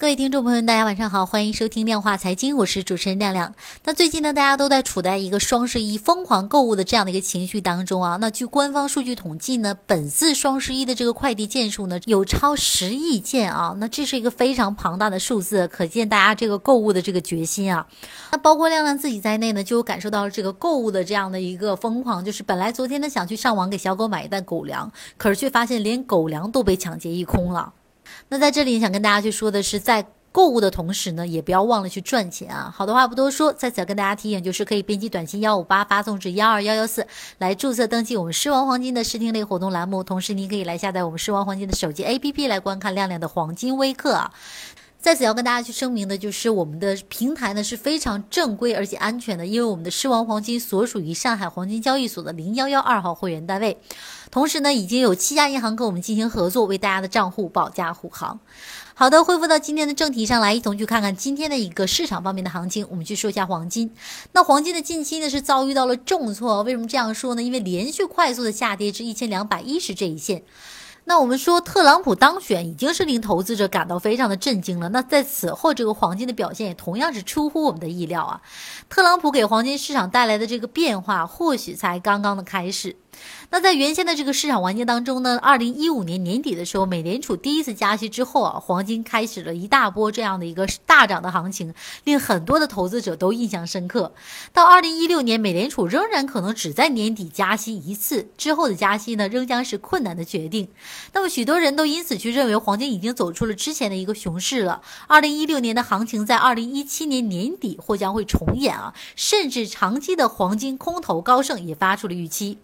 各位听众朋友，大家晚上好，欢迎收听量化财经，我是主持人亮亮。那最近呢，大家都在处在一个双十一疯狂购物的这样的一个情绪当中啊。那据官方数据统计呢，本次双十一的这个快递件数呢有超十亿件啊，那这是一个非常庞大的数字，可见大家这个购物的这个决心啊。那包括亮亮自己在内呢，就感受到了这个购物的这样的一个疯狂，就是本来昨天呢想去上网给小狗买一袋狗粮，可是却发现连狗粮都被抢劫一空了。那在这里想跟大家去说的是，在购物的同时呢，也不要忘了去赚钱啊。好的话不多说，在此要跟大家提醒，就是可以编辑短信幺五八发送至幺二幺幺四来注册登记我们狮王黄金的试听类活动栏目，同时您可以来下载我们狮王黄金的手机 APP 来观看亮亮的黄金微课啊。在此要跟大家去声明的，就是我们的平台呢是非常正规而且安全的，因为我们的狮王黄金所属于上海黄金交易所的零幺幺二号会员单位，同时呢已经有七家银行跟我们进行合作，为大家的账户保驾护航。好的，恢复到今天的正题上来，一同去看看今天的一个市场方面的行情。我们去说一下黄金。那黄金的近期呢是遭遇到了重挫，为什么这样说呢？因为连续快速的下跌至一千两百一十这一线。那我们说特朗普当选已经是令投资者感到非常的震惊了。那在此后，这个黄金的表现也同样是出乎我们的意料啊。特朗普给黄金市场带来的这个变化，或许才刚刚的开始。那在原先的这个市场环境当中呢，二零一五年年底的时候，美联储第一次加息之后啊，黄金开始了一大波这样的一个大涨的行情，令很多的投资者都印象深刻。到二零一六年，美联储仍然可能只在年底加息一次，之后的加息呢，仍将是困难的决定。那么许多人都因此去认为黄金已经走出了之前的一个熊市了。二零一六年的行情在二零一七年年底或将会重演啊，甚至长期的黄金空头高盛也发出了预期。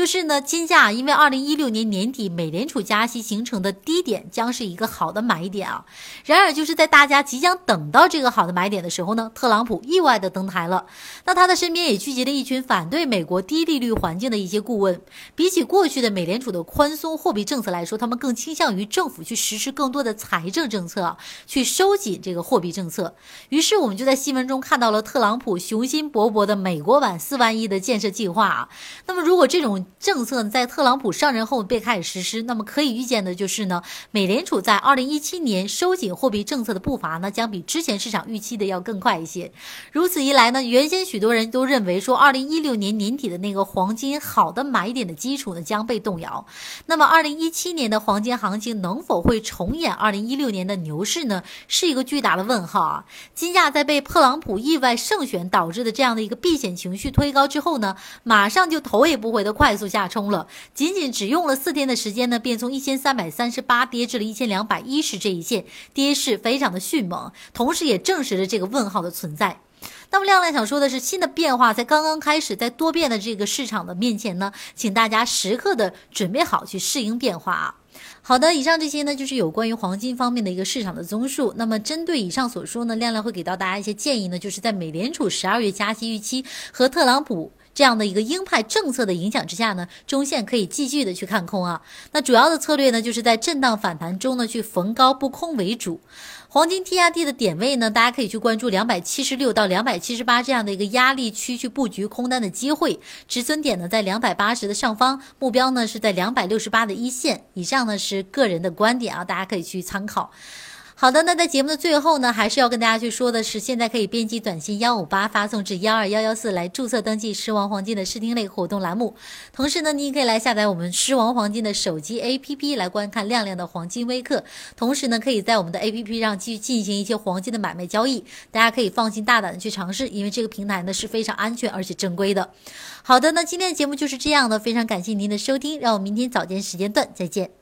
就是呢，金价因为二零一六年年底美联储加息形成的低点将是一个好的买点啊。然而，就是在大家即将等到这个好的买点的时候呢，特朗普意外的登台了。那他的身边也聚集了一群反对美国低利率环境的一些顾问。比起过去的美联储的宽松货币政策来说，他们更倾向于政府去实施更多的财政政策，去收紧这个货币政策。于是，我们就在新闻中看到了特朗普雄心勃勃的美国版四万亿的建设计划啊。那么，如果这种政策在特朗普上任后被开始实施，那么可以预见的就是呢，美联储在二零一七年收紧货币政策的步伐呢，将比之前市场预期的要更快一些。如此一来呢，原先许多人都认为说，二零一六年年底的那个黄金好的买点的基础呢，将被动摇。那么，二零一七年的黄金行情能否会重演二零一六年的牛市呢？是一个巨大的问号啊！金价在被特朗普意外胜选导致的这样的一个避险情绪推高之后呢，马上就头也不回的快快速下冲了，仅仅只用了四天的时间呢，便从一千三百三十八跌至了一千两百一十这一线，跌势非常的迅猛，同时也证实了这个问号的存在。那么亮亮想说的是，新的变化才刚刚开始，在多变的这个市场的面前呢，请大家时刻的准备好去适应变化啊。好的，以上这些呢，就是有关于黄金方面的一个市场的综述。那么针对以上所说呢，亮亮会给到大家一些建议呢，就是在美联储十二月加息预期和特朗普。这样的一个鹰派政策的影响之下呢，中线可以继续的去看空啊。那主要的策略呢，就是在震荡反弹中呢去逢高不空为主。黄金 T R D 的点位呢，大家可以去关注两百七十六到两百七十八这样的一个压力区去布局空单的机会。止损点呢在两百八十的上方，目标呢是在两百六十八的一线以上呢是个人的观点啊，大家可以去参考。好的，那在节目的最后呢，还是要跟大家去说的是，现在可以编辑短信幺五八发送至幺二幺幺四来注册登记狮王黄金的试听类活动栏目。同时呢，你也可以来下载我们狮王黄金的手机 APP 来观看亮亮的黄金微课。同时呢，可以在我们的 APP 上去进行一些黄金的买卖交易，大家可以放心大胆的去尝试，因为这个平台呢是非常安全而且正规的。好的，那今天的节目就是这样的，非常感谢您的收听，让我们明天早间时间段再见。